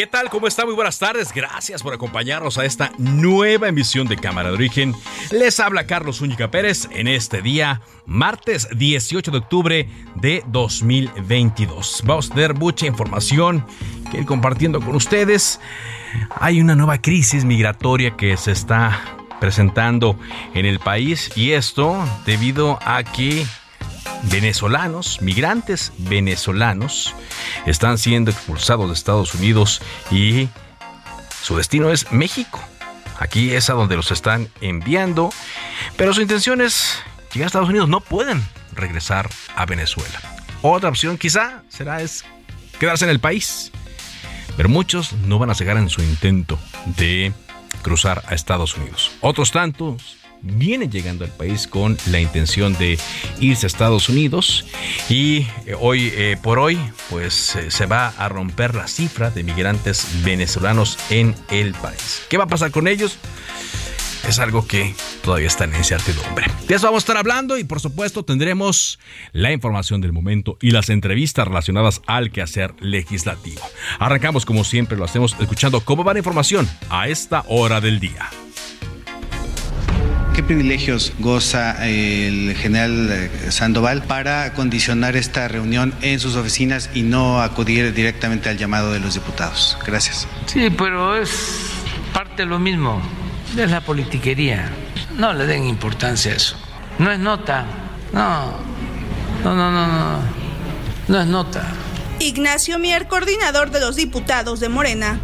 ¿Qué tal? ¿Cómo está? Muy buenas tardes. Gracias por acompañarnos a esta nueva emisión de Cámara de Origen. Les habla Carlos Zúñiga Pérez en este día, martes 18 de octubre de 2022. Vamos a tener mucha información que ir compartiendo con ustedes. Hay una nueva crisis migratoria que se está presentando en el país y esto debido a que venezolanos, migrantes venezolanos, están siendo expulsados de Estados Unidos y su destino es México. Aquí es a donde los están enviando, pero su intención es llegar a Estados Unidos, no pueden regresar a Venezuela. Otra opción quizá será es quedarse en el país, pero muchos no van a cegar en su intento de cruzar a Estados Unidos. Otros tantos vienen llegando al país con la intención de irse a Estados Unidos y eh, hoy eh, por hoy pues eh, se va a romper la cifra de migrantes venezolanos en el país. ¿Qué va a pasar con ellos? Es algo que todavía está en incertidumbre. De eso vamos a estar hablando y por supuesto tendremos la información del momento y las entrevistas relacionadas al quehacer legislativo. Arrancamos como siempre lo hacemos escuchando cómo va la información a esta hora del día. ¿Qué privilegios goza el general eh, Sandoval para condicionar esta reunión en sus oficinas y no acudir directamente al llamado de los diputados? Gracias. Sí, pero es parte de lo mismo, es la politiquería. No le den importancia a eso. No es nota. No, no, no, no, no. No es nota. Ignacio Mier, coordinador de los diputados de Morena.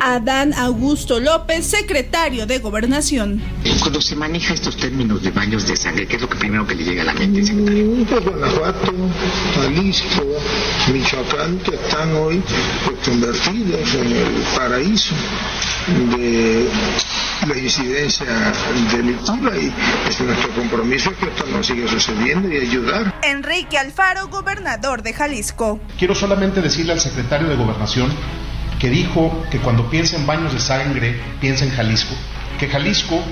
Adán Augusto López, secretario de Gobernación. Cuando se maneja estos términos de baños de sangre, ¿qué es lo que primero que le llega a la mente, secretario? Pues Guanajuato, Jalisco, Michoacán, que están hoy pues, convertidos en el paraíso de la incidencia delictiva y es nuestro compromiso que esto no siga sucediendo y ayudar. Enrique Alfaro, gobernador de Jalisco. Quiero solamente decirle al secretario de Gobernación que dijo que cuando piensa en baños de sangre, piensa en Jalisco, que Jalisco,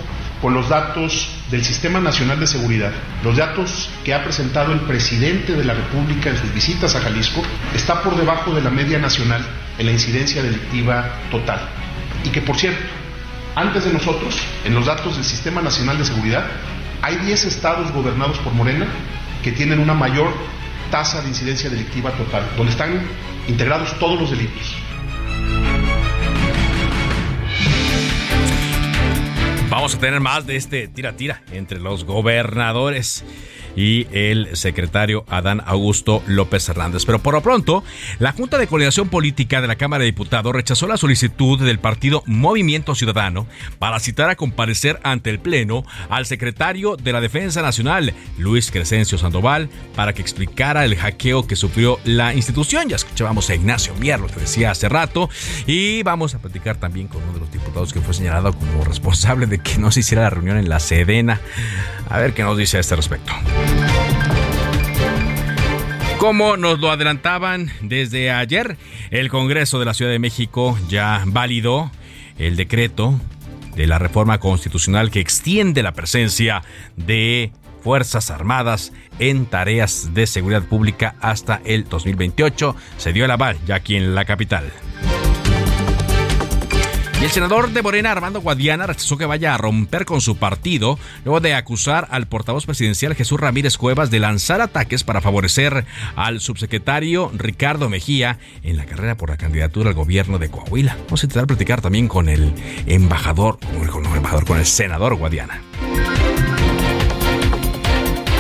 con los datos del Sistema Nacional de Seguridad, los datos que ha presentado el presidente de la República en sus visitas a Jalisco, está por debajo de la media nacional en la incidencia delictiva total. Y que, por cierto, antes de nosotros, en los datos del Sistema Nacional de Seguridad, hay 10 estados gobernados por Morena que tienen una mayor tasa de incidencia delictiva total, donde están integrados todos los delitos. Vamos a tener más de este tira-tira entre los gobernadores. Y el secretario Adán Augusto López Hernández. Pero por lo pronto, la Junta de Coordinación Política de la Cámara de Diputados rechazó la solicitud del partido Movimiento Ciudadano para citar a comparecer ante el Pleno al secretario de la Defensa Nacional, Luis Crescencio Sandoval, para que explicara el hackeo que sufrió la institución. Ya escuchábamos a Ignacio Mier, lo que decía hace rato, y vamos a platicar también con uno de los diputados que fue señalado como responsable de que no se hiciera la reunión en la Sedena. A ver qué nos dice a este respecto. Como nos lo adelantaban desde ayer, el Congreso de la Ciudad de México ya validó el decreto de la reforma constitucional que extiende la presencia de Fuerzas Armadas en tareas de seguridad pública hasta el 2028. Se dio el aval ya aquí en la capital el senador de Morena, Armando Guadiana, rechazó que vaya a romper con su partido luego de acusar al portavoz presidencial Jesús Ramírez Cuevas de lanzar ataques para favorecer al subsecretario Ricardo Mejía en la carrera por la candidatura al gobierno de Coahuila. Vamos a intentar platicar también con el embajador, con el embajador, con el senador Guadiana.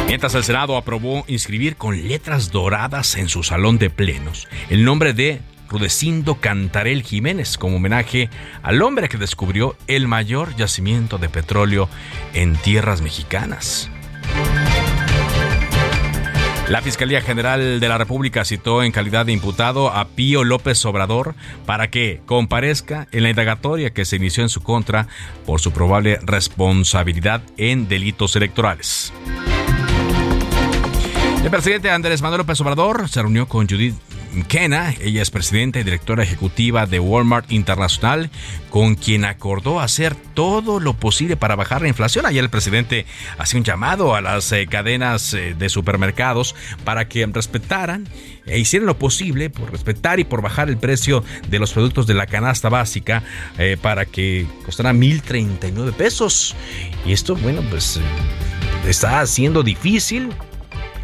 Mientras el Senado aprobó inscribir con letras doradas en su salón de plenos el nombre de Rudecindo Cantarel Jiménez como homenaje al hombre que descubrió el mayor yacimiento de petróleo en tierras mexicanas. La Fiscalía General de la República citó en calidad de imputado a Pío López Obrador para que comparezca en la indagatoria que se inició en su contra por su probable responsabilidad en delitos electorales. El presidente Andrés Manuel López Obrador se reunió con Judith Kena, ella es presidenta y directora ejecutiva de Walmart Internacional, con quien acordó hacer todo lo posible para bajar la inflación. Ayer el presidente hacía un llamado a las eh, cadenas eh, de supermercados para que respetaran e hicieran lo posible por respetar y por bajar el precio de los productos de la canasta básica eh, para que costara 1.039 pesos. Y esto, bueno, pues está siendo difícil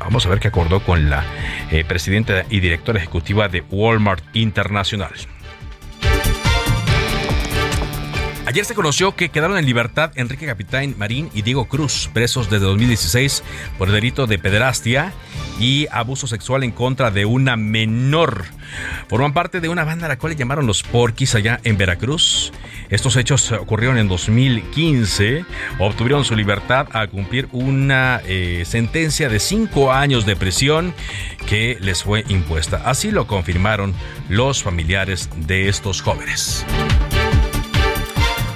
Vamos a ver qué acordó con la eh, presidenta y directora ejecutiva de Walmart Internacional. Ayer se conoció que quedaron en libertad Enrique Capitán Marín y Diego Cruz, presos desde 2016 por el delito de pederastia y abuso sexual en contra de una menor. Forman parte de una banda a la cual le llamaron los Porquis allá en Veracruz. Estos hechos ocurrieron en 2015. Obtuvieron su libertad al cumplir una eh, sentencia de cinco años de prisión que les fue impuesta. Así lo confirmaron los familiares de estos jóvenes.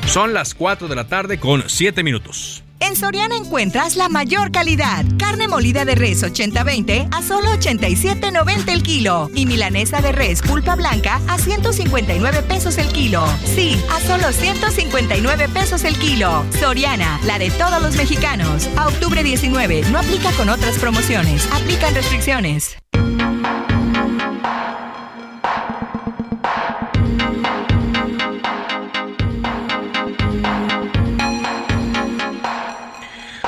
Son las 4 de la tarde con 7 minutos. En Soriana encuentras la mayor calidad. Carne molida de res 80-20 a solo 87.90 el kilo. Y milanesa de res pulpa blanca a 159 pesos el kilo. Sí, a solo 159 pesos el kilo. Soriana, la de todos los mexicanos. A octubre 19, no aplica con otras promociones. Aplican restricciones.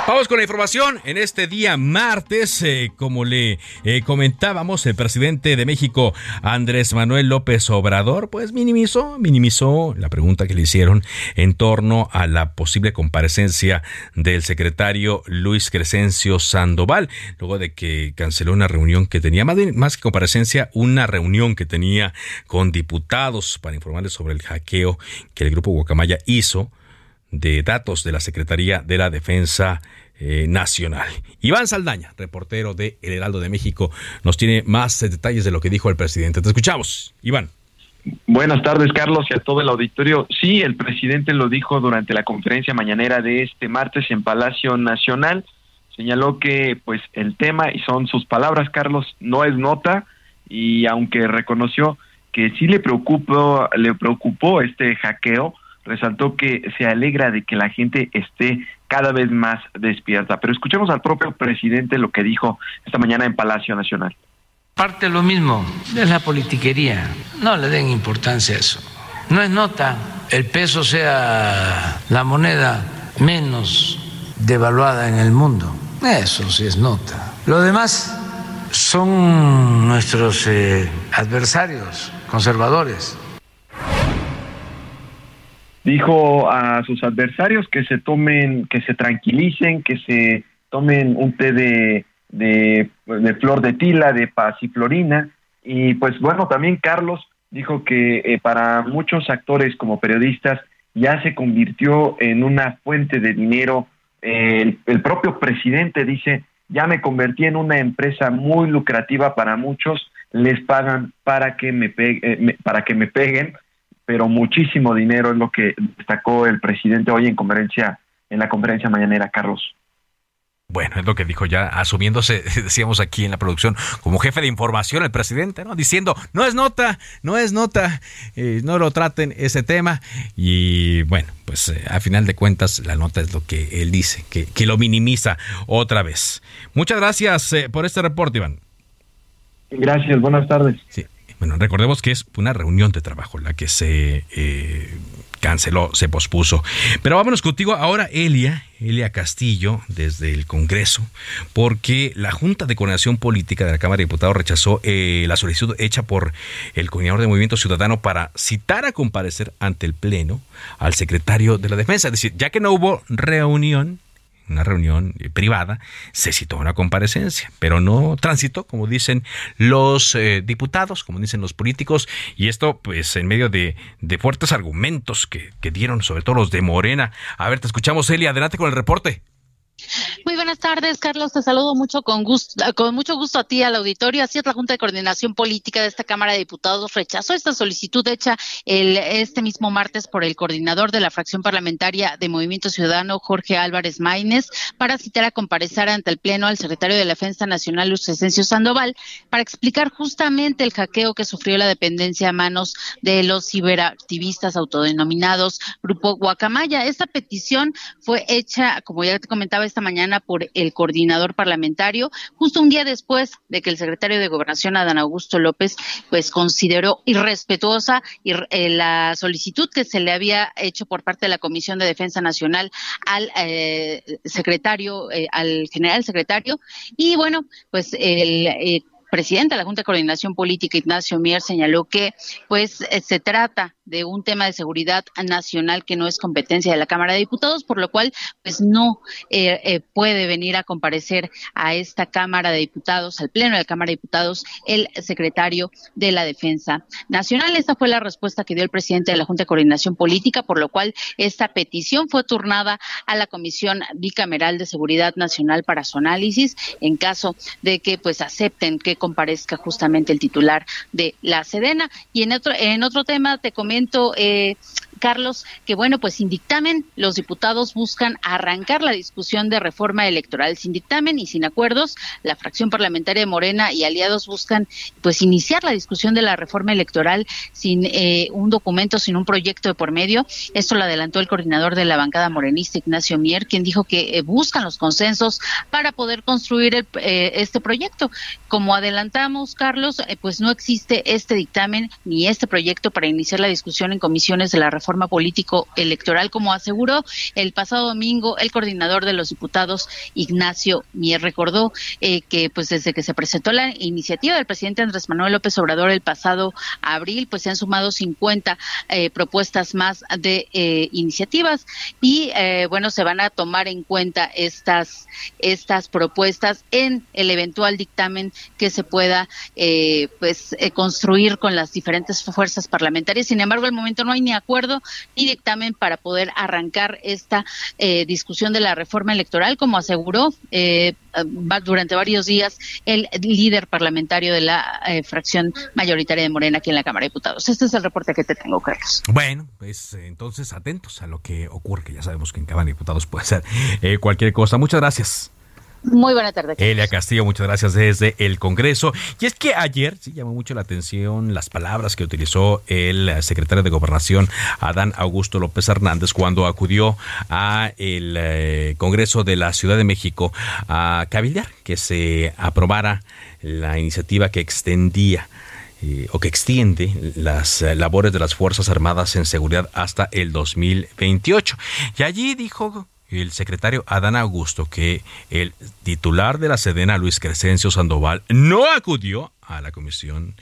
Vamos con la información. En este día martes, eh, como le eh, comentábamos, el presidente de México, Andrés Manuel López Obrador, pues minimizó, minimizó la pregunta que le hicieron en torno a la posible comparecencia del secretario Luis Crescencio Sandoval, luego de que canceló una reunión que tenía, más, más que comparecencia, una reunión que tenía con diputados para informarles sobre el hackeo que el grupo Guacamaya hizo de datos de la Secretaría de la Defensa eh, Nacional. Iván Saldaña, reportero de El Heraldo de México, nos tiene más detalles de lo que dijo el presidente. Te escuchamos, Iván. Buenas tardes, Carlos, y a todo el auditorio. Sí, el presidente lo dijo durante la conferencia mañanera de este martes en Palacio Nacional. Señaló que, pues, el tema, y son sus palabras, Carlos, no es nota, y aunque reconoció que sí le preocupó, le preocupó este hackeo, resaltó que se alegra de que la gente esté cada vez más despierta. Pero escuchemos al propio presidente lo que dijo esta mañana en Palacio Nacional. Parte lo mismo, es la politiquería. No le den importancia a eso. No es nota el peso sea la moneda menos devaluada en el mundo. Eso sí es nota. Lo demás son nuestros eh, adversarios conservadores dijo a sus adversarios que se tomen, que se tranquilicen, que se tomen un té de de, Flor de Tila, de Pasiflorina. Y pues bueno, también Carlos dijo que eh, para muchos actores como periodistas ya se convirtió en una fuente de dinero. el, propio presidente dice, ya me convertí en una empresa muy lucrativa para muchos, les pagan para que me, eh, para que me peguen, pero muchísimo dinero es lo que destacó el presidente hoy en conferencia en la conferencia mañanera, Carlos. Bueno, es lo que dijo ya, asumiéndose, decíamos aquí en la producción, como jefe de información el presidente, ¿no? Diciendo, no es nota, no es nota, eh, no lo traten ese tema. Y bueno, pues eh, a final de cuentas la nota es lo que él dice, que, que lo minimiza otra vez. Muchas gracias eh, por este reporte, Iván. Gracias, buenas tardes. Sí. Bueno, recordemos que es una reunión de trabajo la que se canceló, se pospuso. Pero vámonos contigo ahora, Elia, Elia Castillo, desde el Congreso, porque la Junta de Coordinación Política de la Cámara de Diputados rechazó eh, la solicitud hecha por el coordinador de Movimiento Ciudadano para citar a comparecer ante el Pleno al secretario de la Defensa. Es decir, ya que no hubo reunión, una reunión eh, privada, se citó una comparecencia, pero no tránsito, como dicen los eh, diputados, como dicen los políticos, y esto pues en medio de, de fuertes argumentos que, que, dieron, sobre todo los de Morena. A ver, te escuchamos, Eli, adelante con el reporte. Muy buenas tardes, Carlos. Te saludo mucho con gusto, con mucho gusto a ti al auditorio. Así es, la Junta de Coordinación Política de esta Cámara de Diputados rechazó esta solicitud hecha el, este mismo martes por el coordinador de la fracción parlamentaria de Movimiento Ciudadano, Jorge Álvarez Maínez, para citar a comparecer ante el Pleno al secretario de la Defensa Nacional, Luis Esencio Sandoval, para explicar justamente el hackeo que sufrió la dependencia a manos de los ciberactivistas autodenominados Grupo Guacamaya. Esta petición fue hecha, como ya te comentaba, esta mañana por el coordinador parlamentario, justo un día después de que el secretario de Gobernación, Adán Augusto López, pues consideró irrespetuosa eh, la solicitud que se le había hecho por parte de la Comisión de Defensa Nacional al eh, secretario, eh, al general secretario. Y bueno, pues el presidente de la Junta de Coordinación Política, Ignacio Mier, señaló que pues se trata de un tema de seguridad nacional que no es competencia de la Cámara de Diputados, por lo cual pues no eh, eh, puede venir a comparecer a esta Cámara de Diputados, al Pleno de la Cámara de Diputados, el secretario de la Defensa Nacional. Esta fue la respuesta que dio el presidente de la Junta de Coordinación Política, por lo cual esta petición fue turnada a la Comisión Bicameral de Seguridad Nacional para su análisis en caso de que pues acepten que comparezca justamente el titular de la Sedena. Y en otro, en otro tema te comento eh, Carlos, que bueno, pues sin dictamen, los diputados buscan arrancar la discusión de reforma electoral. Sin dictamen y sin acuerdos, la fracción parlamentaria de Morena y aliados buscan pues iniciar la discusión de la reforma electoral sin eh, un documento, sin un proyecto de por medio. Esto lo adelantó el coordinador de la bancada morenista, Ignacio Mier, quien dijo que eh, buscan los consensos para poder construir este proyecto. Como adelantamos, Carlos, pues no existe este dictamen ni este proyecto para iniciar la discusión en comisiones de la reforma político electoral, como aseguró el pasado domingo el coordinador de los diputados Ignacio Mier. Recordó eh, que pues desde que se presentó la iniciativa del presidente Andrés Manuel López Obrador el pasado abril, pues se han sumado 50 eh, propuestas más de eh, iniciativas y bueno, se van a tomar en cuenta estas, estas propuestas en el eventual dictamen que se pueda pues construir con las diferentes fuerzas parlamentarias. Sin embargo, al momento no hay ni acuerdo ni dictamen para poder arrancar esta eh, discusión de la reforma electoral, como aseguró eh, durante varios días el líder parlamentario de la eh, fracción mayoritaria de Morena aquí en la Cámara de Diputados. Este es el reporte que te tengo, Carlos. Bueno, pues entonces atentos a lo que ocurre, que ya sabemos que en Cámara de Diputados puede ser cualquier cosa. Muchas gracias. Muy buena tarde. Elia Castillo, muchas gracias desde el Congreso. Y es que ayer sí llamó mucho la atención las palabras que utilizó el secretario de Gobernación, Adán Augusto López Hernández, cuando acudió a el eh, Congreso de la Ciudad de México a cabildear que se aprobara la iniciativa que extendía eh, o que extiende las labores de las Fuerzas Armadas en seguridad hasta el 2028. Y allí dijo el secretario Adán Augusto que el titular de la Sedena, Luis Crescencio Sandoval, no acudió a la comisión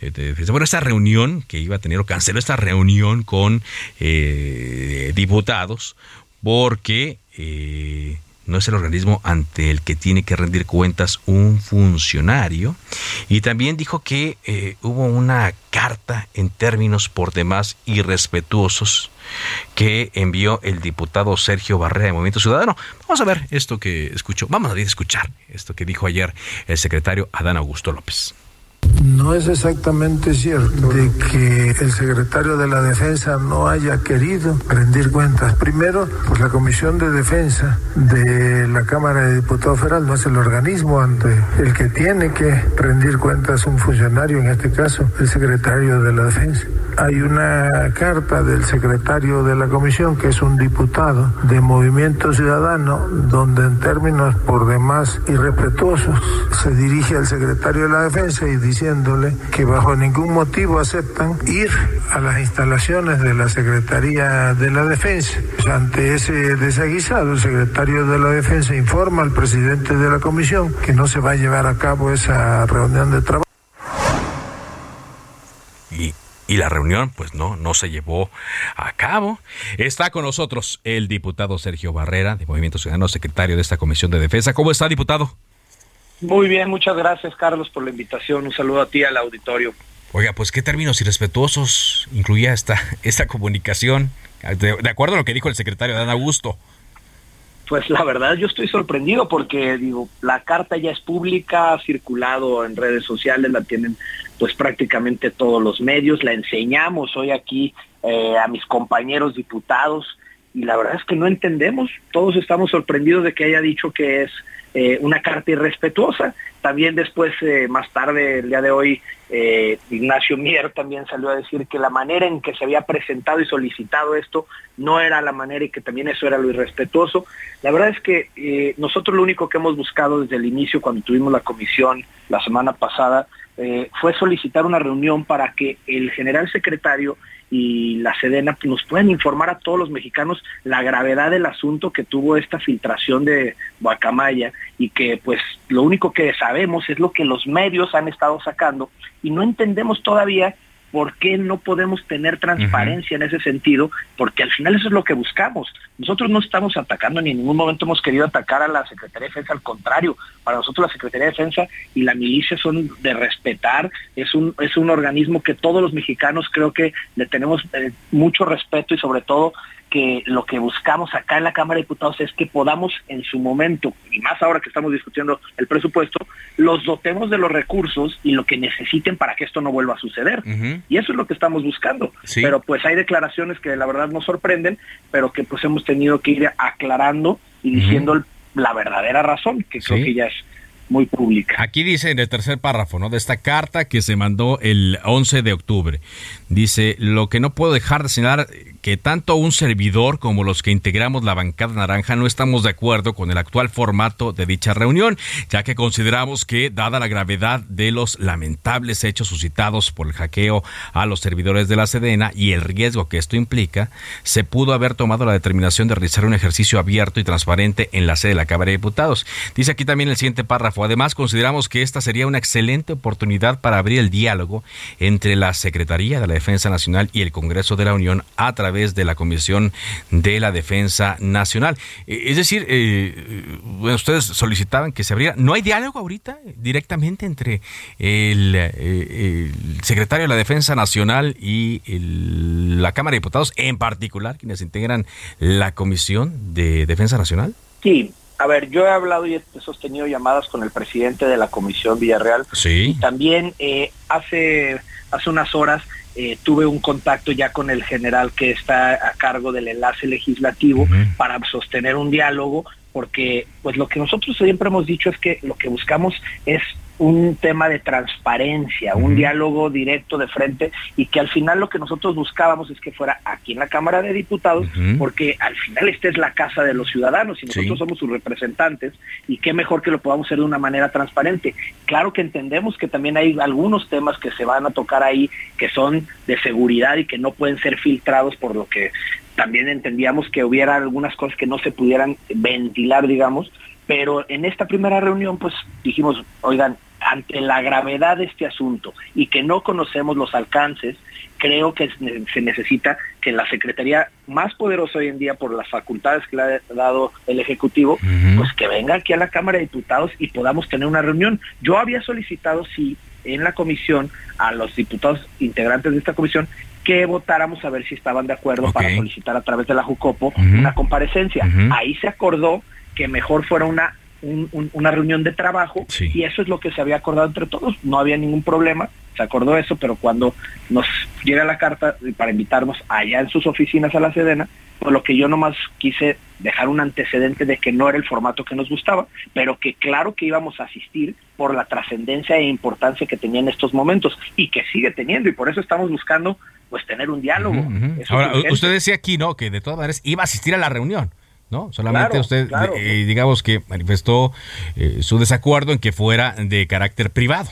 eh, de defensa. Bueno, esta reunión que iba a tener, o canceló esta reunión con eh, diputados, porque eh, no es el organismo ante el que tiene que rendir cuentas un funcionario. Y también dijo que eh, hubo una carta en términos por demás irrespetuosos que envió el diputado Sergio Barrera de Movimiento Ciudadano. Vamos a ver esto que escuchó, vamos a escuchar esto que dijo ayer el secretario Adán Augusto López. No es exactamente cierto de que el secretario de la Defensa no haya querido rendir cuentas. Primero, pues la Comisión de Defensa de la Cámara de Diputados Federal no es el organismo ante el que tiene que rendir cuentas un funcionario, en este caso el secretario de la Defensa. Hay una carta del secretario de la Comisión, que es un diputado de Movimiento Ciudadano, donde en términos por demás irrespetuosos se dirige al secretario de la Defensa y dice diciéndole que bajo ningún motivo aceptan ir a las instalaciones de la Secretaría de la Defensa. Ante ese desaguisado, el secretario de la Defensa informa al presidente de la comisión que no se va a llevar a cabo esa reunión de trabajo. Y y la reunión pues no no se llevó a cabo. Está con nosotros el diputado Sergio Barrera de Movimiento Ciudadano, secretario de esta Comisión de Defensa. ¿Cómo está, diputado? Muy bien, muchas gracias Carlos por la invitación. Un saludo a ti al auditorio. Oiga, pues qué términos irrespetuosos incluía esta, esta comunicación, de, acuerdo a lo que dijo el secretario Dan Augusto. Pues la verdad yo estoy sorprendido porque digo, la carta ya es pública, ha circulado en redes sociales, la tienen pues prácticamente todos los medios, la enseñamos hoy aquí eh, a mis compañeros diputados y la verdad es que no entendemos, todos estamos sorprendidos de que haya dicho que es eh, una carta irrespetuosa. También después, eh, más tarde, el día de hoy, eh, Ignacio Mier también salió a decir que la manera en que se había presentado y solicitado esto no era la manera y que también eso era lo irrespetuoso. La verdad es que nosotros lo único que hemos buscado desde el inicio, cuando tuvimos la comisión la semana pasada, fue solicitar una reunión para que el general secretario y la Sedena nos pueden informar a todos los mexicanos la gravedad del asunto que tuvo esta filtración de Guacamaya y que pues lo único que sabemos es lo que los medios han estado sacando y no entendemos todavía ¿por qué no podemos tener transparencia en ese sentido? Porque al final eso es lo que buscamos. Nosotros no estamos atacando ni en ningún momento hemos querido atacar a la Secretaría de Defensa, al contrario, para nosotros la Secretaría de Defensa y la milicia son de respetar, es un, es un organismo que todos los mexicanos creo que le tenemos eh, mucho respeto y sobre todo que lo que buscamos acá en la Cámara de Diputados es que podamos en su momento, y más ahora que estamos discutiendo el presupuesto, los dotemos de los recursos y lo que necesiten para que esto no vuelva a suceder. Y eso es lo que estamos buscando. Pero pues hay declaraciones que la verdad nos sorprenden, pero que pues hemos tenido que ir aclarando y diciendo la verdadera razón, que creo que ya es muy pública. Aquí dice en el tercer párrafo, ¿no? De esta carta que se mandó el 11 de octubre. Dice, lo que no puedo dejar de señalar que tanto un servidor como los que integramos la bancada naranja no estamos de acuerdo con el actual formato de dicha reunión, ya que consideramos que, dada la gravedad de los lamentables hechos suscitados por el hackeo a los servidores de la Sedena y el riesgo que esto implica, se pudo haber tomado la determinación de realizar un ejercicio abierto y transparente en la sede de la Cámara de Diputados. Dice aquí también el siguiente párrafo. Además, consideramos que esta sería una excelente oportunidad para abrir el diálogo entre la Secretaría de la Defensa Nacional y el Congreso de la Unión a través de la Comisión de la Defensa Nacional. Eh, es decir, eh, ustedes solicitaban que se abriera. ¿No hay diálogo ahorita directamente entre el, eh, secretario de la Defensa Nacional y la Cámara de Diputados, en particular quienes integran la Comisión de Defensa Nacional? Sí, a ver, yo he hablado y he sostenido llamadas con el presidente de la Comisión Villarreal. Sí. Y también hace, hace unas horas eh, tuve un contacto ya con el general que está a cargo del enlace legislativo para sostener un diálogo, porque pues lo que nosotros siempre hemos dicho es que lo que buscamos es un tema de transparencia, un diálogo directo de frente y que al final lo que nosotros buscábamos es que fuera aquí en la Cámara de Diputados, porque al final esta es la casa de los ciudadanos y nosotros somos sus representantes y qué mejor que lo podamos hacer de una manera transparente. Claro que entendemos que también hay algunos temas que se van a tocar ahí que son de seguridad y que no pueden ser filtrados por lo que también entendíamos que hubiera algunas cosas que no se pudieran ventilar, digamos, pero en esta primera reunión pues dijimos, oigan, ante la gravedad de este asunto y que no conocemos los alcances, creo que se necesita que la Secretaría más poderosa hoy en día por las facultades que le ha dado el Ejecutivo, pues que venga aquí a la Cámara de Diputados y podamos tener una reunión. Yo había solicitado, sí, en la comisión a los diputados integrantes de esta comisión que votáramos a ver si estaban de acuerdo para solicitar a través de la Jucopo una comparecencia. Ahí se acordó que mejor fuera una una reunión de trabajo y eso es lo que se había acordado entre todos, no había ningún problema, se acordó eso, pero cuando nos llega la carta para invitarnos allá en sus oficinas a la Sedena, por lo que yo nomás quise dejar un antecedente de que no era el formato que nos gustaba, pero que claro que íbamos a asistir por la trascendencia e importancia que tenía en estos momentos y que sigue teniendo y por eso estamos buscando pues tener un diálogo. Ahora, usted decía aquí, ¿no? Que de todas maneras iba a asistir a la reunión. ¿No? Solamente usted, eh, digamos que manifestó eh, su desacuerdo en que fuera de carácter privado.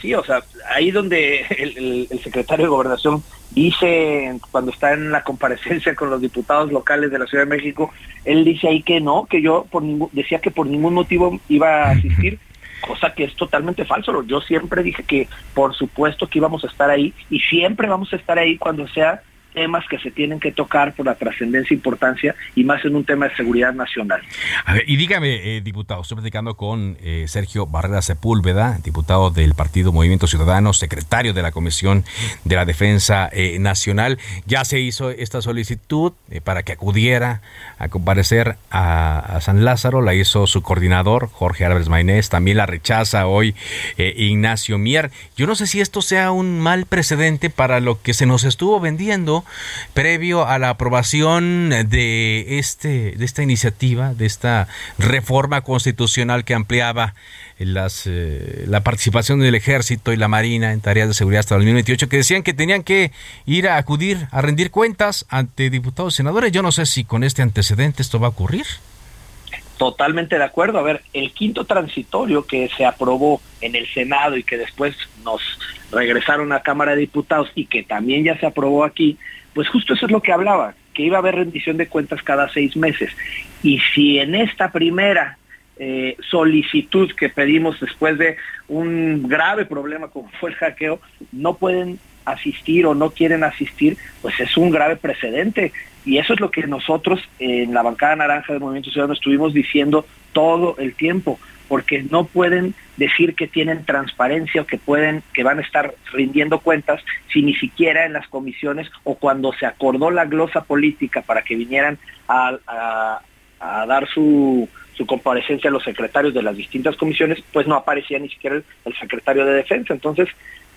Sí, o sea, ahí donde el, secretario de Gobernación dice, cuando está en la comparecencia con los diputados locales de la Ciudad de México, él dice ahí que no, que yo por ningún, decía que por ningún motivo iba a asistir, cosa que es totalmente falso. Yo siempre dije que por supuesto que íbamos a estar ahí y siempre vamos a estar ahí cuando sea temas que se tienen que tocar por la trascendencia e importancia y más en un tema de seguridad nacional. A ver, y dígame, eh, diputado, estoy platicando con eh, Sergio Barrera Sepúlveda, diputado del Partido Movimiento Ciudadano, secretario de la Comisión de la Defensa eh, Nacional. Ya se hizo esta solicitud para que acudiera a comparecer a, San Lázaro, la hizo su coordinador, Jorge Álvarez Maynés, también la rechaza hoy Ignacio Mier. Yo no sé si esto sea un mal precedente para lo que se nos estuvo vendiendo previo a la aprobación de este de esta iniciativa, de esta reforma constitucional que ampliaba las, eh, la participación del ejército y la marina en tareas de seguridad hasta el 2028, que decían que tenían que ir a acudir a rendir cuentas ante diputados y senadores. Yo no sé si con este antecedente esto va a ocurrir. Totalmente de acuerdo. A ver, el quinto transitorio que se aprobó en el Senado y que después nos regresaron a Cámara de Diputados y que también ya se aprobó aquí, pues justo eso es lo que hablaba, que iba a haber rendición de cuentas cada seis meses. Y si en esta primera eh, solicitud que pedimos después de un grave problema como fue el hackeo, no pueden asistir o no quieren asistir, pues es un grave precedente. Y eso es lo que nosotros en la bancada naranja del Movimiento Ciudadano estuvimos diciendo todo el tiempo, porque no pueden decir que tienen transparencia o que pueden, que van a estar rindiendo cuentas si ni siquiera en las comisiones o cuando se acordó la glosa política para que vinieran a, dar su, comparecencia a los secretarios de las distintas comisiones, pues no aparecía ni siquiera el secretario de defensa. Entonces,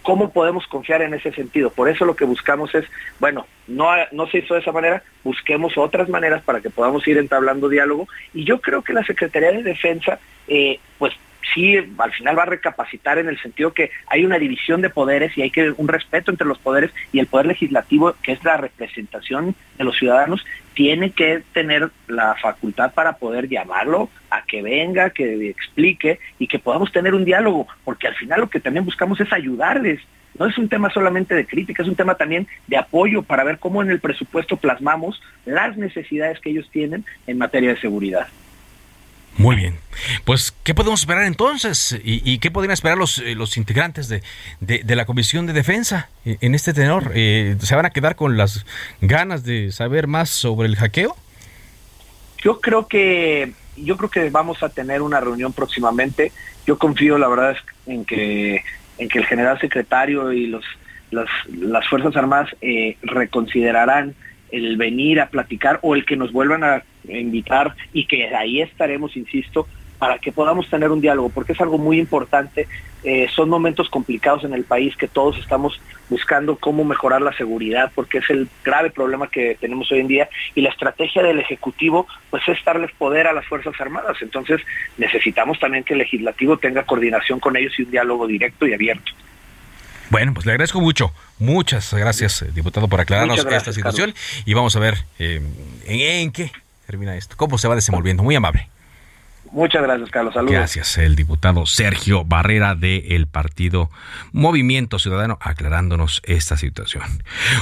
¿Cómo podemos confiar en ese sentido? Por eso lo que buscamos es, bueno, no, no se hizo de esa manera, busquemos otras maneras para que podamos ir entablando diálogo y yo creo que la Secretaría de Defensa, eh, pues sí al final va a recapacitar en el sentido que hay una división de poderes y hay que un respeto entre los poderes y el poder legislativo, que es la representación de los ciudadanos, tiene que tener la facultad para poder llamarlo a que venga, que explique y que podamos tener un diálogo, porque al final lo que también buscamos es ayudarles. No es un tema solamente de crítica, es un tema también de apoyo para ver cómo en el presupuesto plasmamos las necesidades que ellos tienen en materia de seguridad. Muy bien. Pues, ¿qué podemos esperar entonces? ¿Y, qué podrían esperar los, eh, los integrantes de, de, la Comisión de Defensa eh, en este tenor? Eh, ¿Se van a quedar con las ganas de saber más sobre el hackeo? Yo creo que yo creo que vamos a tener una reunión próximamente. Yo confío, la verdad, en que en que el general secretario y los las, las fuerzas armadas reconsiderarán el venir a platicar o el que nos vuelvan a invitar y que ahí estaremos, insisto, para que podamos tener un diálogo, porque es algo muy importante. Eh, son momentos complicados en el país que todos estamos buscando cómo mejorar la seguridad, porque es el grave problema que tenemos hoy en día. Y la estrategia del Ejecutivo, pues es darles poder a las Fuerzas Armadas. Entonces necesitamos también que el Legislativo tenga coordinación con ellos y un diálogo directo y abierto. Bueno, pues le agradezco mucho. Muchas gracias, eh, diputado, por aclararnos esta situación. Y vamos a ver eh, en, qué termina esto, cómo se va desenvolviendo. Muy amable. Muchas gracias, Carlos. Saludos. Gracias, el diputado Sergio Barrera del partido Movimiento Ciudadano aclarándonos esta situación.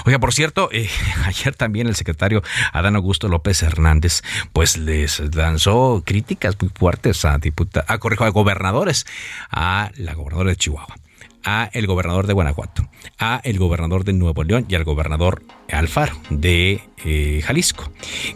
Oiga, por cierto, eh, ayer también el secretario Adán Augusto López Hernández pues les lanzó críticas muy fuertes a diputados, a, corrijo, a gobernadores, a la gobernadora de Chihuahua a el gobernador de Guanajuato, a el gobernador de Nuevo León y al gobernador Alfaro de eh, Jalisco.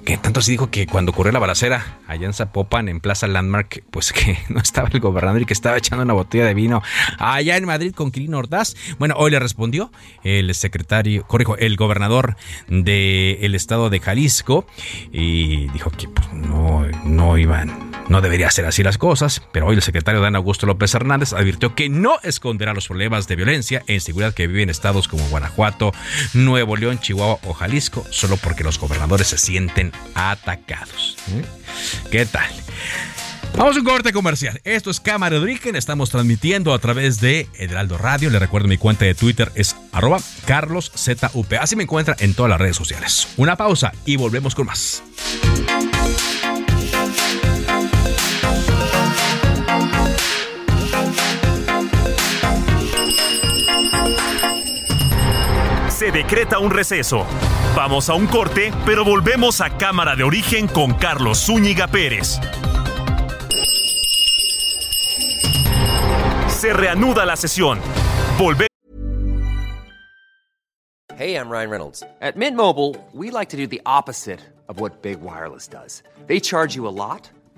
Que tanto se dijo que cuando ocurrió la balacera allá en Zapopan, en Plaza Landmark, pues que no estaba el gobernador y que estaba echando una botella de vino allá en Madrid con Quirino Ordaz. Bueno, hoy le respondió el secretario, corrijo, el gobernador del estado de Jalisco y dijo que pues, no, no iban, no debería ser así las cosas, pero hoy el secretario Dan Augusto López Hernández advirtió que no esconderá los problemas de violencia e inseguridad que viven estados como Guanajuato, Nuevo León, Chihuahua o Jalisco, solo porque los gobernadores se sienten atacados. ¿Eh? ¿Qué tal? Vamos a un corte comercial. Esto es Cámara de Origen. Estamos transmitiendo a través de Heraldo Radio. Le recuerdo mi cuenta de Twitter es arroba carloszup. Así me encuentra en todas las redes sociales. Una pausa y volvemos con más. Se decreta un receso. Vamos a un corte, pero volvemos a Cámara de Origen con Carlos Zúñiga Pérez. Se reanuda la sesión. Volvemos. Hey, I'm Ryan Reynolds. At Mint Mobile, we like to do the opposite of what Big Wireless does. They charge you a lot,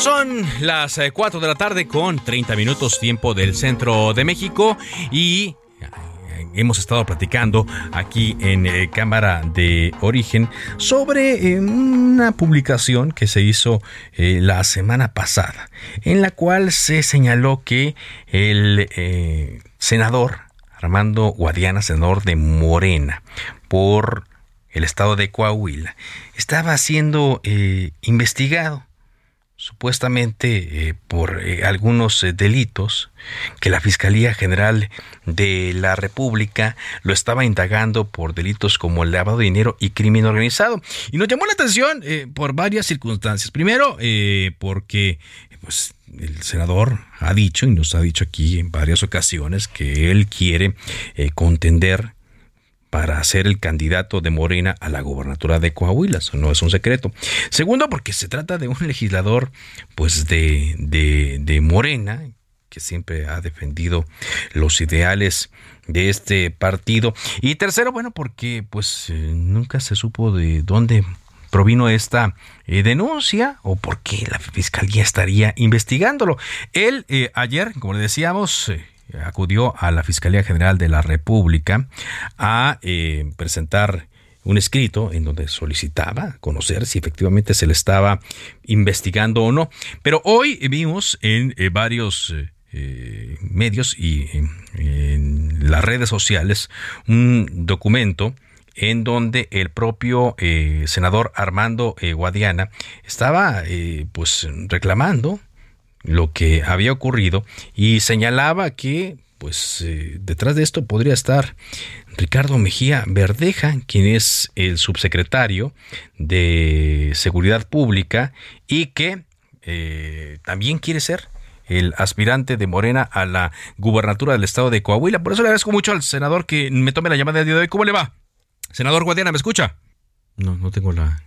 Son las 4 de la tarde con 30 minutos tiempo del centro de México. Y hemos estado platicando aquí en eh, Cámara de Origen sobre eh, una publicación que se hizo eh, la semana pasada, en la cual se señaló que el senador Armando Guadiana, senador de Morena, por el estado de Coahuila, estaba siendo investigado supuestamente eh, por eh, algunos eh, delitos que la Fiscalía General de la República lo estaba indagando por delitos como el lavado de dinero y crimen organizado. Y nos llamó la atención por varias circunstancias. Primero, porque pues, el senador ha dicho, y nos ha dicho aquí en varias ocasiones, que él quiere contender para ser el candidato de Morena a la gobernatura de Coahuila. Eso no es un secreto. Segundo, porque se trata de un legislador pues de, de, Morena, que siempre ha defendido los ideales de este partido. Y tercero, bueno, porque pues eh, nunca se supo de dónde provino esta eh, denuncia o por qué la fiscalía estaría investigándolo. Él eh, ayer, como le decíamos, acudió a la Fiscalía General de la República a eh, presentar un escrito en donde solicitaba conocer si efectivamente se le estaba investigando o no. Pero hoy vimos en eh, varios eh, medios y en las redes sociales un documento en donde el propio senador Armando Guadiana estaba pues reclamando lo que había ocurrido y señalaba que pues eh, detrás de esto podría estar Ricardo Mejía Verdeja, quien es el subsecretario de Seguridad Pública y que eh, también quiere ser el aspirante de Morena a la gubernatura del estado de Coahuila. Por eso le agradezco mucho al senador que me tome la llamada del día de hoy. ¿Cómo le va? Senador Guadiana, ¿me escucha? No, no tengo la,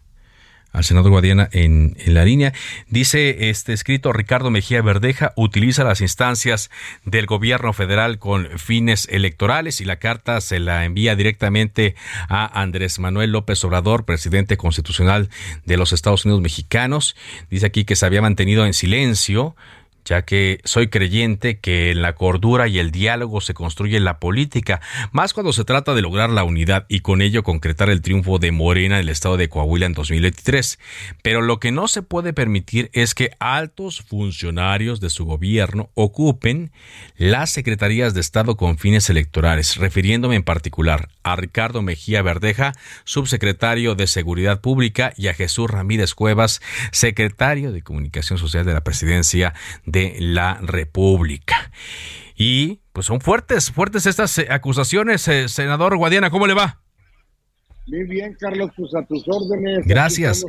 al senador Guadiana en, la línea. Dice este escrito, Ricardo Mejía Verdeja utiliza las instancias del gobierno federal con fines electorales y la carta se la envía directamente a Andrés Manuel López Obrador, presidente constitucional de los Estados Unidos mexicanos. Dice aquí que se había mantenido en silencio ya que soy creyente que en la cordura y el diálogo se construye la política, más cuando se trata de lograr la unidad y con ello concretar el triunfo de Morena en el estado de Coahuila en 2023. Pero lo que no se puede permitir es que altos funcionarios de su gobierno ocupen las secretarías de Estado con fines electorales, refiriéndome en particular a Ricardo Mejía Verdeja, subsecretario de Seguridad Pública, y a Jesús Ramírez Cuevas, secretario de Comunicación Social de la Presidencia de la República. Y pues son fuertes, fuertes estas eh, acusaciones, eh, senador Guadiana, ¿cómo le va? Muy bien, Carlos, pues a tus órdenes. Gracias.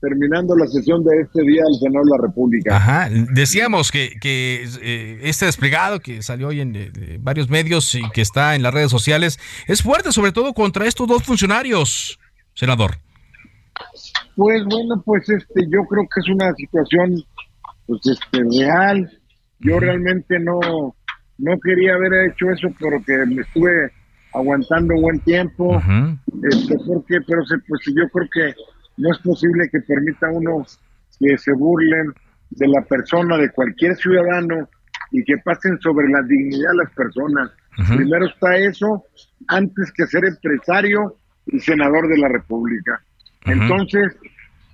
Terminando la sesión de este día del Senado de la República. Ajá, decíamos que, que eh, este desplegado que salió hoy en varios medios y que está en las redes sociales es fuerte, sobre todo contra estos dos funcionarios, senador. Pues bueno, pues este, yo creo que es una situación pues este real. Yo realmente no, no quería haber hecho eso, pero que me estuve aguantando buen tiempo, este, porque, pero se, pues yo creo que no es posible que permita uno que se burlen de la persona, de cualquier ciudadano, y que pasen sobre la dignidad de las personas. Primero está eso, antes que ser empresario y senador de la República. Entonces,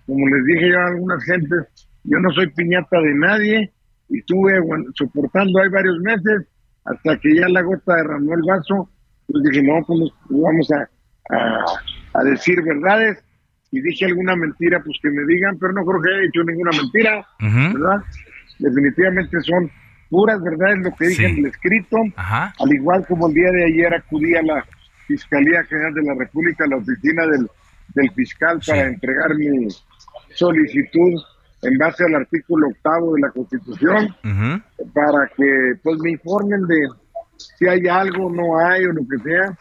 como les dije yo a algunas gentes, yo no soy piñata de nadie y estuve soportando ahí varios meses hasta que ya la gota derramó el vaso. Pues dije, no, pues vamos a, a, decir verdades. Y dije alguna mentira, pues que me digan, pero no creo que haya dicho ninguna mentira, ¿verdad? Definitivamente son puras verdades lo que dije en el escrito. Al igual como el día de ayer acudí a la Fiscalía General de la República, a la oficina del, del fiscal, para entregar mi solicitud en base al artículo octavo de la Constitución para que pues me informen de si hay algo, no hay o lo que sea.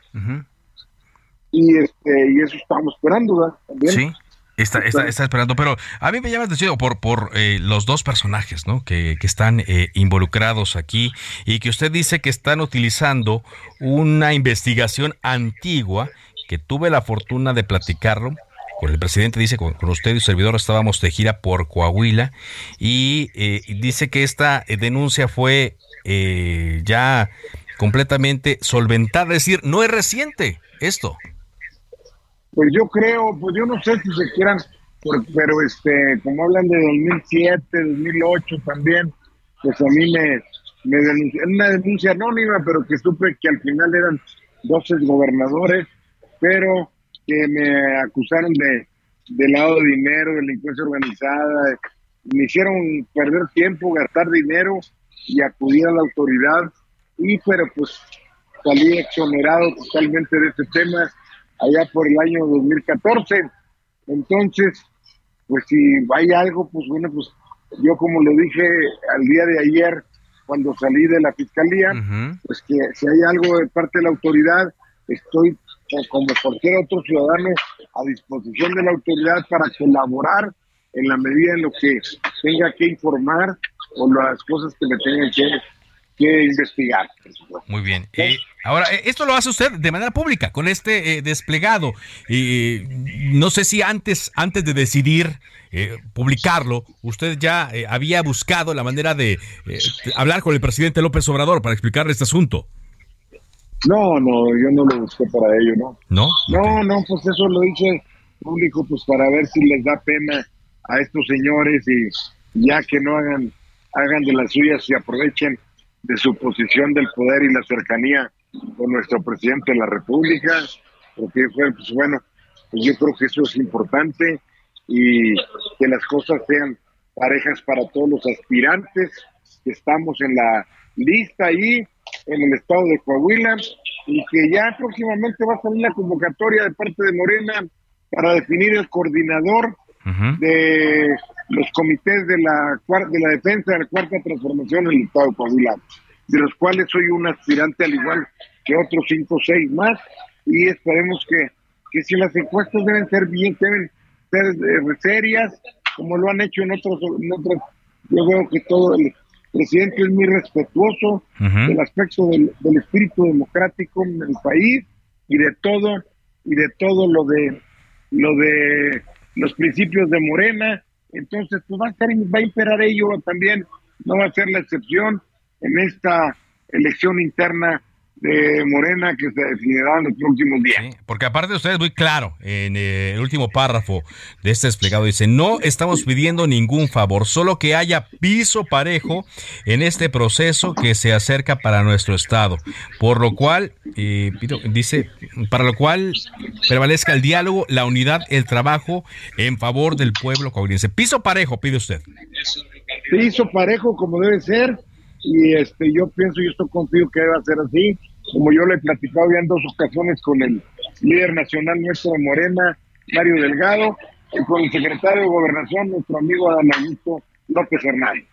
Y este y eso estamos esperando, ¿verdad? También. Sí. Está, está, esperando, pero a mí me llama la atención por, por eh, los dos personajes ¿no? que, que están eh, involucrados aquí y que usted dice que están utilizando una investigación antigua que tuve la fortuna de platicarlo el presidente dice, con, usted y su servidor estábamos de gira por Coahuila y eh, dice que esta eh, denuncia fue eh, ya completamente solventada, es decir, no es reciente esto. Pues yo creo, pues yo no sé si se quieran, pero este, como hablan de 2007, 2008 también, pues a mí me, me una denuncia anónima, pero que supe que al final eran 12 gobernadores, pero que me acusaron de, de lado de dinero, delincuencia organizada, me hicieron perder tiempo, gastar dinero y acudir a la autoridad. Y pero pues salí exonerado totalmente de este tema allá por el año 2014. Entonces, pues si hay algo, pues bueno, pues yo como le dije al día de ayer cuando salí de la fiscalía, pues que si hay algo de parte de la autoridad, estoy como cualquier otro ciudadano a disposición de la autoridad para colaborar en la medida en lo que tenga que informar o las cosas que me tengan que, investigar. Muy bien. Eh, ahora, eh, esto lo hace usted de manera pública, con este eh, desplegado. Y no sé si antes, antes de decidir publicarlo, usted ya había buscado la manera de hablar con el presidente López Obrador para explicarle este asunto. No, no, yo no lo busqué para ello, ¿no? ¿No? No, no, pues eso lo hice público, pues para ver si les da pena a estos señores y ya que no hagan, hagan de las suyas y aprovechen de su posición del poder y la cercanía con nuestro presidente de la República, porque pues bueno, pues yo creo que eso es importante y que las cosas sean parejas para todos los aspirantes que estamos en la lista ahí en el estado de Coahuila y que ya próximamente va a salir la convocatoria de parte de Morena para definir el coordinador de los comités de la de la defensa de la cuarta transformación en el estado de Coahuila, de los cuales soy un aspirante al igual que otros cinco o seis más y esperemos que, que si las encuestas deben ser bien, deben ser eh, serias, como lo han hecho en otros, en otros, yo veo que todo el presidente es muy respetuoso del aspecto del, espíritu democrático en el país y de todo y de todo lo de lo de los principios de Morena. Entonces pues va a estar va a imperar ello también. No va a ser la excepción en esta elección interna de Morena que se definirá en los próximos días. porque aparte usted es muy claro en eh, el último párrafo de este desplegado, dice, no estamos pidiendo ningún favor, solo que haya piso parejo en este proceso que se acerca para nuestro Estado, por lo cual, eh, dice, para lo cual prevalezca el diálogo, la unidad, el trabajo en favor del pueblo coahuilense. Piso parejo, pide usted. Piso parejo como debe ser y este yo pienso y esto confío que va a ser así como yo le he platicado ya en dos ocasiones con el líder nacional nuestro de Morena, Mario Delgado, y con el secretario de Gobernación, nuestro amigo Adán López Hernández.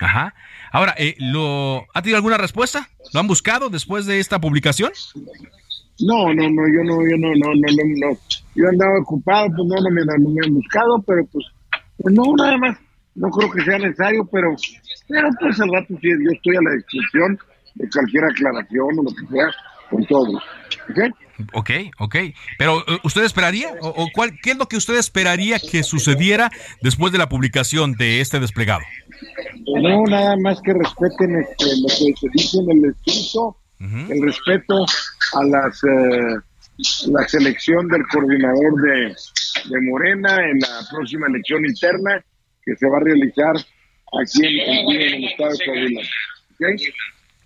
ajá. Ahora, eh, ¿lo, ¿ha tenido alguna respuesta? ¿Lo han buscado después de esta publicación? No, no, no, yo no, yo no, no, no, no, Yo andaba ocupado, pues no, no me, han buscado, pero pues, pues, no, nada más. No creo que sea necesario, pero, pero pues al rato sí, yo estoy a la disposición de cualquier aclaración o lo que sea, con todo. ¿Ok? Ok, ok. Pero eh, ¿usted esperaría? ¿O, cuál, qué es lo que usted esperaría que sucediera después de la publicación de este desplegado? No, nada más que respeten este, lo que se dice en el escrito, el respeto a las eh, la selección del coordinador de, Morena en la próxima elección interna que se va a realizar aquí en, el estado de Coahuila. ¿Okay?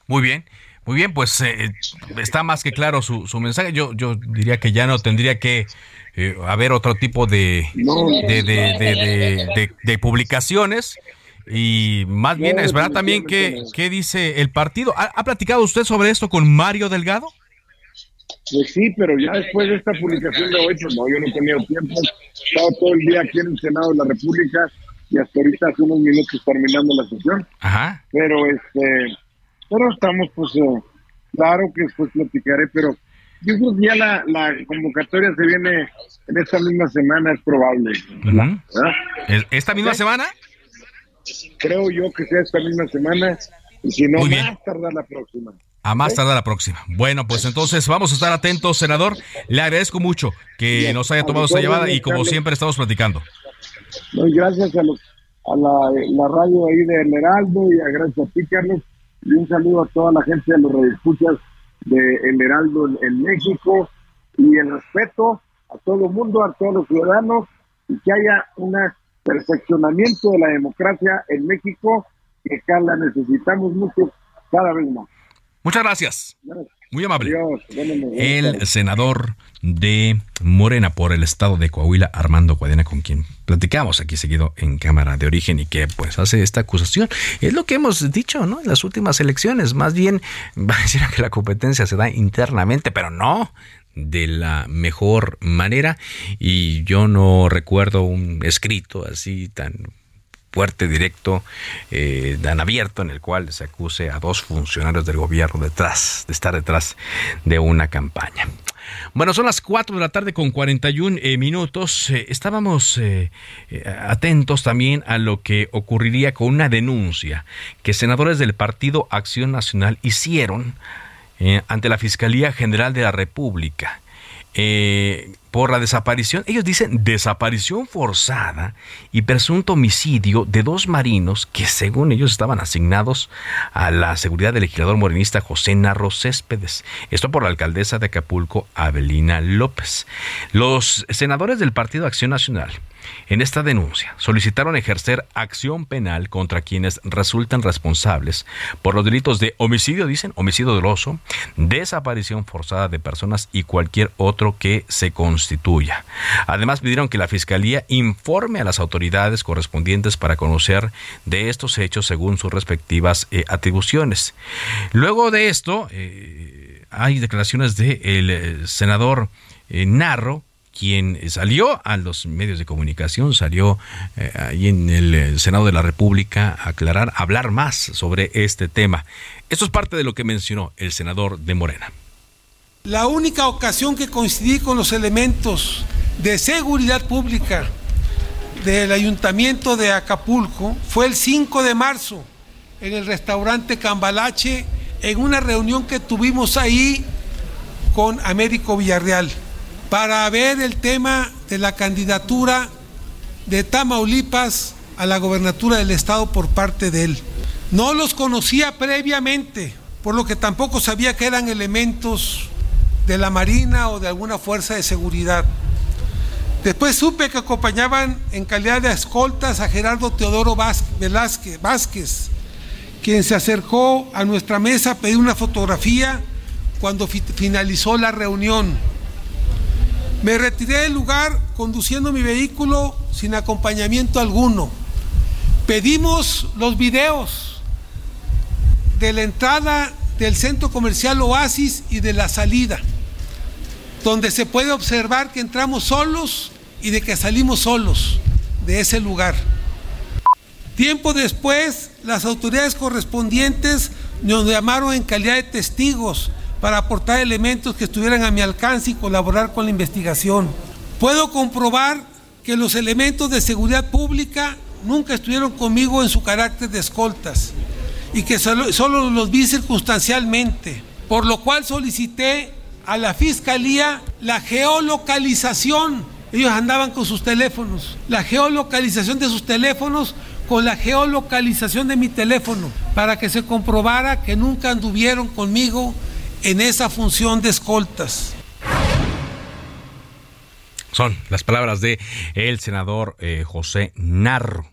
Muy bien. Muy bien, pues eh, está más que claro su, su, mensaje. Yo, yo diría que ya no tendría que eh, haber otro tipo de, de, de, publicaciones y más bien es verdad también que, qué dice el partido. ¿Ha, platicado usted sobre esto con Mario Delgado? Pues sí, pero ya después de esta publicación de hoy, pues no, yo no he tenido tiempo. He estado todo el día aquí en el Senado de la República y hasta ahorita hace unos minutos terminando la sesión. Ajá. Pero este pero estamos, pues, eh, claro que después platicaré, pero yo creo que ya la, la convocatoria se viene en esta misma semana, es probable. ¿Esta misma semana? Creo yo que sea esta misma semana, y si no, más tardar la próxima. A más tardar la próxima. Bueno, pues entonces vamos a estar atentos, senador. Le agradezco mucho que nos haya tomado esta llamada y como siempre estamos platicando. gracias a, los, a la, la radio ahí de Heraldo y a gracias a ti, Carlos y un saludo a toda la gente de los radioescuchas de El Heraldo en, México y el respeto a todo el mundo, a todos los ciudadanos y que haya un perfeccionamiento de la democracia en México que cada necesitamos mucho cada vez más. Muchas gracias. Muy amable. el senador de Morena por el estado de Coahuila, Armando Guadiana, con quien platicamos aquí seguido en Cámara de Origen y que pues hace esta acusación. Es lo que hemos dicho, ¿no? En las últimas elecciones, más bien pareciera que la competencia se da internamente, pero no de la mejor manera y yo no recuerdo un escrito así tan fuerte, directo, eh, tan abierto, en el cual se acuse a dos funcionarios del gobierno detrás, de estar detrás de una campaña. Bueno, son las 4 de la tarde con 41 eh, minutos. Eh, estábamos eh, atentos también a lo que ocurriría con una denuncia que senadores del Partido Acción Nacional hicieron ante la Fiscalía General de la República por la desaparición, ellos dicen desaparición forzada y presunto homicidio de dos marinos que según ellos estaban asignados a la seguridad del legislador morenista José Narro Céspedes. Esto por la alcaldesa de Acapulco, Abelina López. Los senadores del Partido Acción Nacional en esta denuncia solicitaron ejercer acción penal contra quienes resultan responsables por los delitos de homicidio, dicen, homicidio doloso, desaparición forzada de personas y cualquier otro que se constituya. Además pidieron que la Fiscalía informe a las autoridades correspondientes para conocer de estos hechos según sus respectivas eh, atribuciones. Luego de esto, eh, hay declaraciones del de eh, senador Narro, quien salió a los medios de comunicación, salió eh, ahí en el eh, Senado de la República a aclarar, a hablar más sobre este tema. Esto es parte de lo que mencionó el senador de Morena. La única ocasión que coincidí con los elementos de seguridad pública del ayuntamiento de Acapulco fue el 5 de marzo en el restaurante Cambalache en una reunión que tuvimos ahí con Américo Villarreal para ver el tema de la candidatura de Tamaulipas a la gobernatura del estado por parte de él. No los conocía previamente, por lo que tampoco sabía que eran elementos de la Marina o de alguna fuerza de seguridad. Después supe que acompañaban en calidad de escoltas a Gerardo Teodoro Velázquez, Vázquez, quien se acercó a nuestra mesa a pedir una fotografía cuando finalizó la reunión. Me retiré del lugar conduciendo mi vehículo sin acompañamiento alguno. Pedimos los videos de la entrada del centro comercial Oasis y de la salida, donde se puede observar que entramos solos y de que salimos solos de ese lugar. Tiempo después, las autoridades correspondientes nos llamaron en calidad de testigos para aportar elementos que estuvieran a mi alcance y colaborar con la investigación. Puedo comprobar que los elementos de seguridad pública nunca estuvieron conmigo en su carácter de escoltas y que solo, los vi circunstancialmente, por lo cual solicité a la fiscalía la geolocalización. Ellos andaban con sus teléfonos, la geolocalización de sus teléfonos con la geolocalización de mi teléfono, para que se comprobara que nunca anduvieron conmigo en esa función de escoltas. Son las palabras de el senador eh, José Narro,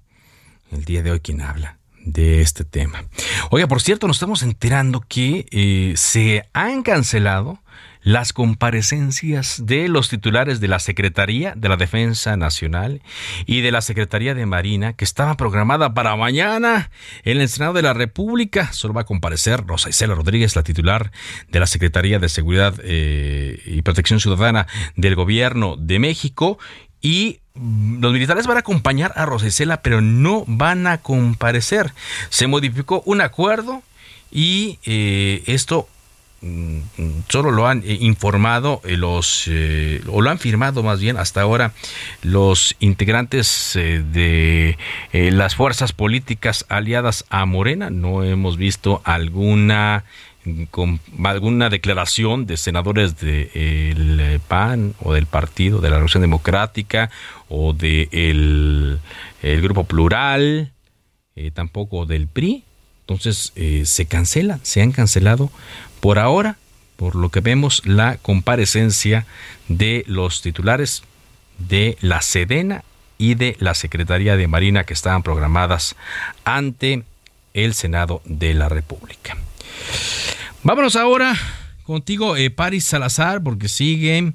el día de hoy quien habla de este tema. Oiga, por cierto, nos estamos enterando que eh, se han cancelado las comparecencias de los titulares de la Secretaría de la Defensa Nacional y de la Secretaría de Marina, que estaba programada para mañana en el Senado de la República. Solo va a comparecer Rosa Isela Rodríguez, la titular de la Secretaría de Seguridad eh, y Protección Ciudadana del Gobierno de México. Y los militares van a acompañar a Rosa Isela, pero no van a comparecer. Se modificó un acuerdo y eh, esto Mm, solo lo han eh, informado eh, los eh, o lo han firmado más bien hasta ahora los integrantes de las fuerzas políticas aliadas a Morena no hemos visto alguna con alguna declaración de senadores del PAN o del Partido de la Revolución Democrática o del de el Grupo Plural, tampoco del PRI. Entonces se cancelan, se han cancelado por ahora, por lo que vemos, la comparecencia de los titulares de la Sedena y de la Secretaría de Marina que estaban programadas ante el Senado de la República. Vámonos ahora contigo, eh, Paris Salazar, porque sigue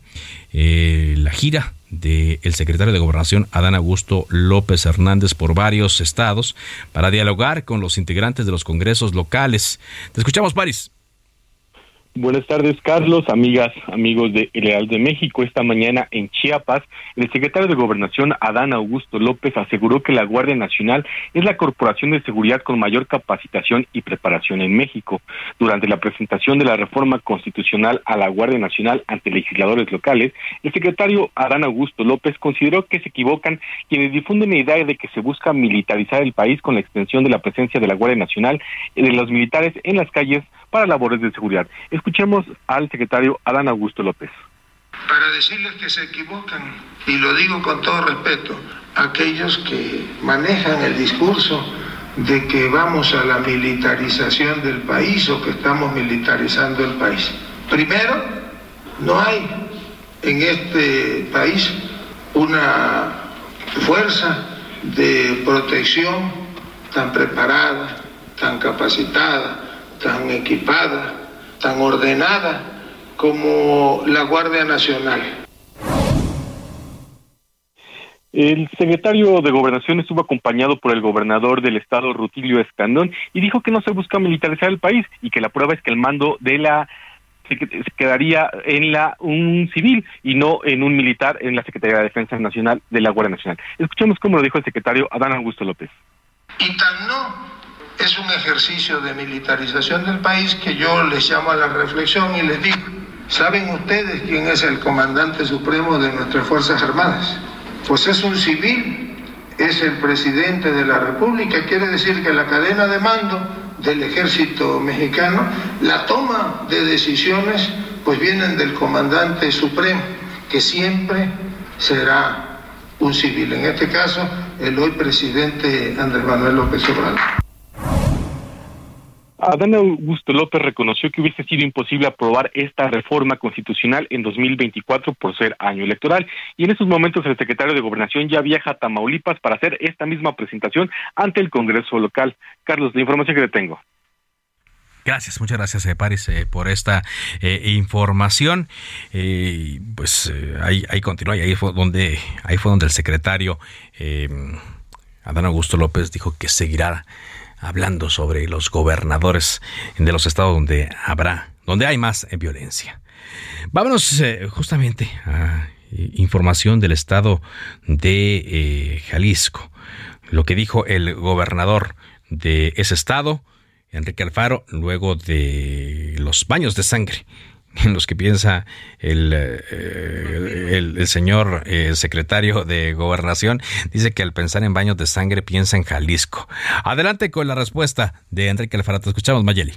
eh, la gira del secretario de Gobernación, Adán Augusto López Hernández, por varios estados para dialogar con los integrantes de los congresos locales. Te escuchamos, Paris. Buenas tardes, Carlos, amigas, amigos de Real de México. Esta mañana en Chiapas, el secretario de Gobernación, Adán Augusto López, aseguró que la Guardia Nacional es la corporación de seguridad con mayor capacitación y preparación en México. Durante la presentación de la reforma constitucional a la Guardia Nacional ante legisladores locales, el secretario Adán Augusto López consideró que se equivocan quienes difunden la idea de que se busca militarizar el país con la extensión de la presencia de la Guardia Nacional y de los militares en las calles para labores de seguridad. Escuchemos al secretario Adán Augusto López. Para decirles que se equivocan, y lo digo con todo respeto, aquellos que manejan el discurso de que vamos a la militarización del país o que estamos militarizando el país. Primero, no hay en este país una fuerza de protección tan preparada, tan capacitada, tan equipada, tan ordenada como la Guardia Nacional. El secretario de Gobernación estuvo acompañado por el gobernador del estado, Rutilio Escandón, y dijo que no se busca militarizar el país y que la prueba es que el mando de la se quedaría en la un civil y no en un militar en la Secretaría de Defensa Nacional de la Guardia Nacional. Escuchemos cómo lo dijo el secretario Adán Augusto López. Y tan no es un ejercicio de militarización del país que yo les llamo a la reflexión y les digo, ¿saben ustedes quién es el comandante supremo de nuestras Fuerzas Armadas? Pues es un civil, es el presidente de la República, quiere decir que la cadena de mando del ejército mexicano, la toma de decisiones, pues vienen del comandante supremo, que siempre será un civil. En este caso, el hoy presidente Andrés Manuel López Obrador. Adán Augusto López reconoció que hubiese sido imposible aprobar esta reforma constitucional en 2024 por ser año electoral y en estos momentos el secretario de Gobernación ya viaja a Tamaulipas para hacer esta misma presentación ante el Congreso local. Carlos, la información que le tengo. Gracias, muchas gracias, eh, Paris, eh, por esta eh, información. pues ahí, ahí continúa y ahí fue donde, ahí fue donde el secretario Adán Augusto López dijo que seguirá hablando sobre los gobernadores de los estados donde habrá, donde hay más violencia. Vámonos justamente a información del estado de Jalisco. Lo que dijo el gobernador de ese estado, Enrique Alfaro, luego de los baños de sangre en los que piensa el, eh, el, señor eh, secretario de Gobernación, dice que al pensar en baños de sangre piensa en Jalisco. Adelante con la respuesta de Enrique Alfaro. Te escuchamos, Mayeli.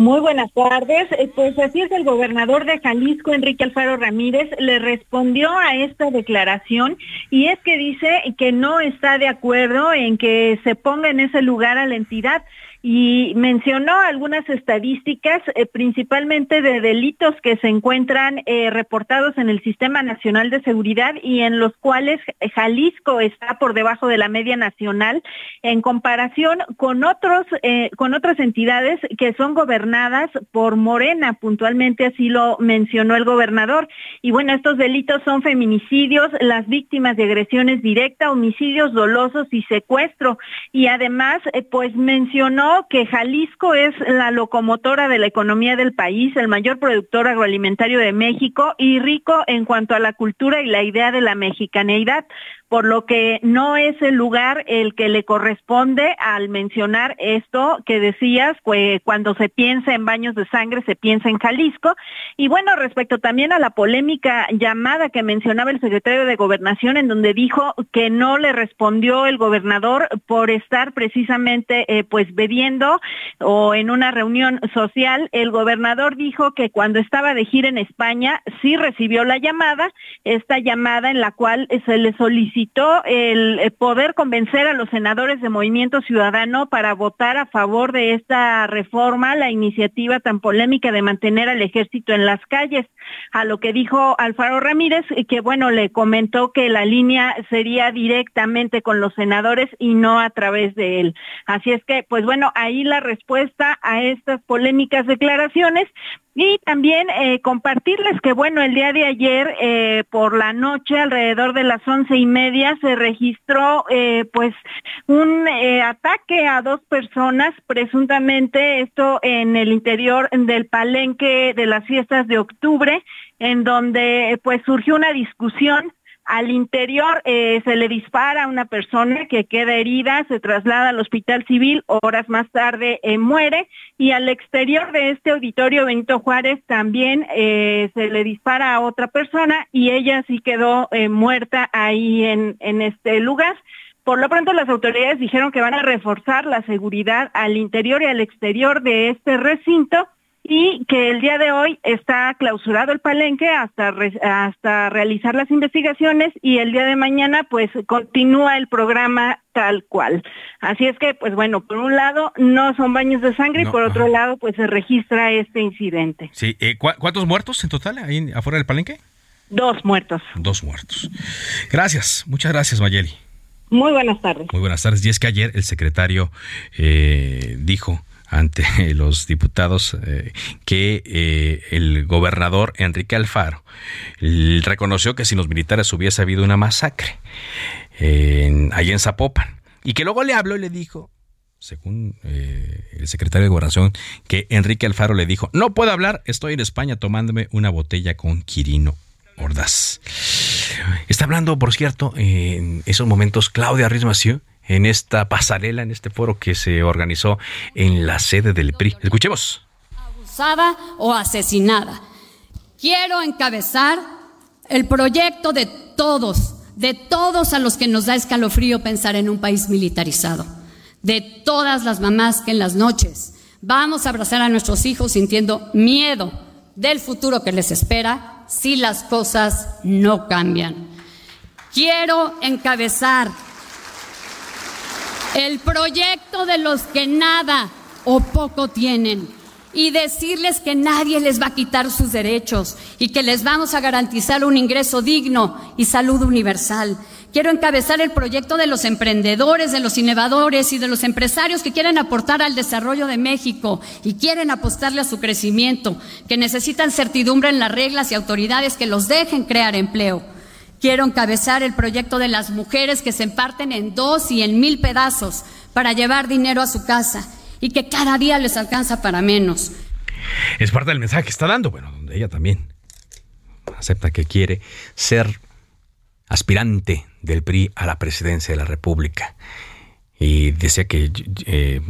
Muy buenas tardes. Eh, pues así es, el gobernador de Jalisco, Enrique Alfaro Ramírez, le respondió a esta declaración y es que dice que no está de acuerdo en que se ponga en ese lugar a la entidad y mencionó algunas estadísticas, eh, principalmente de delitos que se encuentran eh, reportados en el Sistema Nacional de Seguridad y en los cuales Jalisco está por debajo de la media nacional en comparación con otros eh, con otras entidades que son gobernadas por Morena, puntualmente así lo mencionó el gobernador. Y bueno, estos delitos son feminicidios, las víctimas de agresiones directas, homicidios dolosos y secuestro. Y además, pues mencionó que Jalisco es la locomotora de la economía del país, el mayor productor agroalimentario de México y rico en cuanto a la cultura y la idea de la mexicaneidad por lo que no es el lugar el que le corresponde al mencionar esto que decías, pues cuando se piensa en baños de sangre se piensa en Jalisco. Y bueno, respecto también a la polémica llamada que mencionaba el secretario de Gobernación, en donde dijo que no le respondió el gobernador por estar precisamente eh, pues bebiendo o en una reunión social, el gobernador dijo que cuando estaba de gira en España sí recibió la llamada, esta llamada en la cual se le solicitó el poder convencer a los senadores de Movimiento Ciudadano para votar a favor de esta reforma, la iniciativa tan polémica de mantener al ejército en las calles. A lo que dijo Alfaro Ramírez, que bueno, le comentó que la línea sería directamente con los senadores y no a través de él. Así es que, pues bueno, ahí la respuesta a estas polémicas declaraciones. Y también eh, compartirles que, bueno, el día de ayer eh, por la noche, alrededor de las once y media, se registró eh, pues un ataque a dos personas, presuntamente esto en el interior del palenque de las fiestas de octubre, en donde pues surgió una discusión al interior eh, se le dispara a una persona que queda herida, se traslada al hospital civil, horas más tarde eh, muere y al exterior de este auditorio Benito Juárez también eh, se le dispara a otra persona y ella sí quedó muerta ahí en, en este lugar. Por lo pronto las autoridades dijeron que van a reforzar la seguridad al interior y al exterior de este recinto y que el día de hoy está clausurado el palenque hasta, hasta realizar las investigaciones y el día de mañana pues continúa el programa tal cual. Así es que pues bueno, por un lado no son baños de sangre y por otro lado pues se registra este incidente. Sí, eh, ¿cuántos muertos en total ahí afuera del palenque? Dos muertos. Dos muertos. Gracias, muchas gracias Mayeli. Muy buenas tardes. Muy buenas tardes. Y es que ayer el secretario eh, dijo ante los diputados eh, que eh, el gobernador Enrique Alfaro reconoció que sin los militares hubiese habido una masacre en, allí en Zapopan y que luego le habló y le dijo según eh, el secretario de Gobernación, que Enrique Alfaro le dijo, no puedo hablar, estoy en España tomándome una botella con Quirino Ordaz. Está hablando, por cierto, en esos momentos Claudia Ruiz en esta pasarela, en este foro que se organizó en la sede del PRI. Escuchemos. Abusada o asesinada. Quiero encabezar el proyecto de todos, de todos a los que nos da escalofrío pensar en un país militarizado, de todas las mamás que en las noches vamos a abrazar a nuestros hijos sintiendo miedo del futuro que les espera si las cosas no cambian. Quiero encabezar el proyecto de los que nada o poco tienen y decirles que nadie les va a quitar sus derechos y que les vamos a garantizar un ingreso digno y salud universal. Quiero encabezar el proyecto de los emprendedores, de los innovadores y de los empresarios que quieren aportar al desarrollo de México y quieren apostarle a su crecimiento, que necesitan certidumbre en las reglas y autoridades que los dejen crear empleo. Quiero encabezar el proyecto de las mujeres que se parten en dos y en mil pedazos para llevar dinero a su casa y que cada día les alcanza para menos. Es parte del mensaje que está dando, bueno, donde ella también acepta que quiere ser aspirante del PRI a la presidencia de la República. Y decía que eh,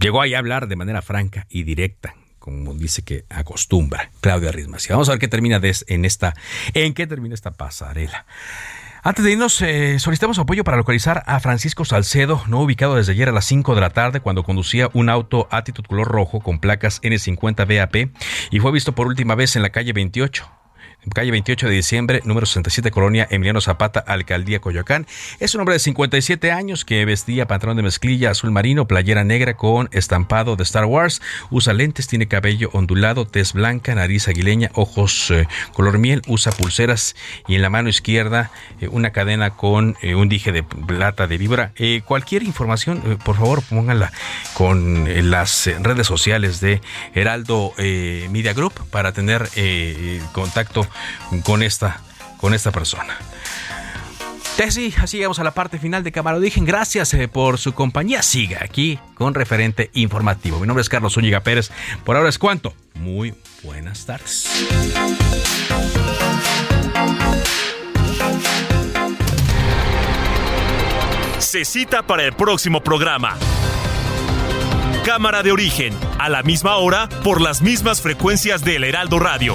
llegó ahí a hablar de manera franca y directa, como dice que acostumbra Claudia Rismas. vamos a ver qué termina en esta, en qué termina esta pasarela. Antes de irnos, eh, solicitamos apoyo para localizar a Francisco Salcedo, no ubicado desde ayer a las 5 de la tarde cuando conducía un auto Attitude color rojo con placas N50 BAP y fue visto por última vez en la calle 28 calle 28 de diciembre, número 67, Colonia Emiliano Zapata, Alcaldía Coyoacán. Es un hombre de 57 años que vestía pantalón de mezclilla azul marino, playera negra con estampado de Star Wars, usa lentes, tiene cabello ondulado, tez blanca, nariz aguileña, ojos eh, color miel, usa pulseras y en la mano izquierda eh, una cadena con eh, un dije de plata de vibra. cualquier información, por favor, pónganla con las redes sociales de Heraldo Media Group para tener contacto con esta, con esta persona. Sí, así llegamos a la parte final de Cámara Origen. Gracias eh, por su compañía. Siga aquí con referente informativo. Mi nombre es Carlos Zúñiga Pérez. Por ahora es cuanto. Muy buenas tardes. Se cita para el próximo programa. Cámara de Origen, a la misma hora, por las mismas frecuencias del Heraldo Radio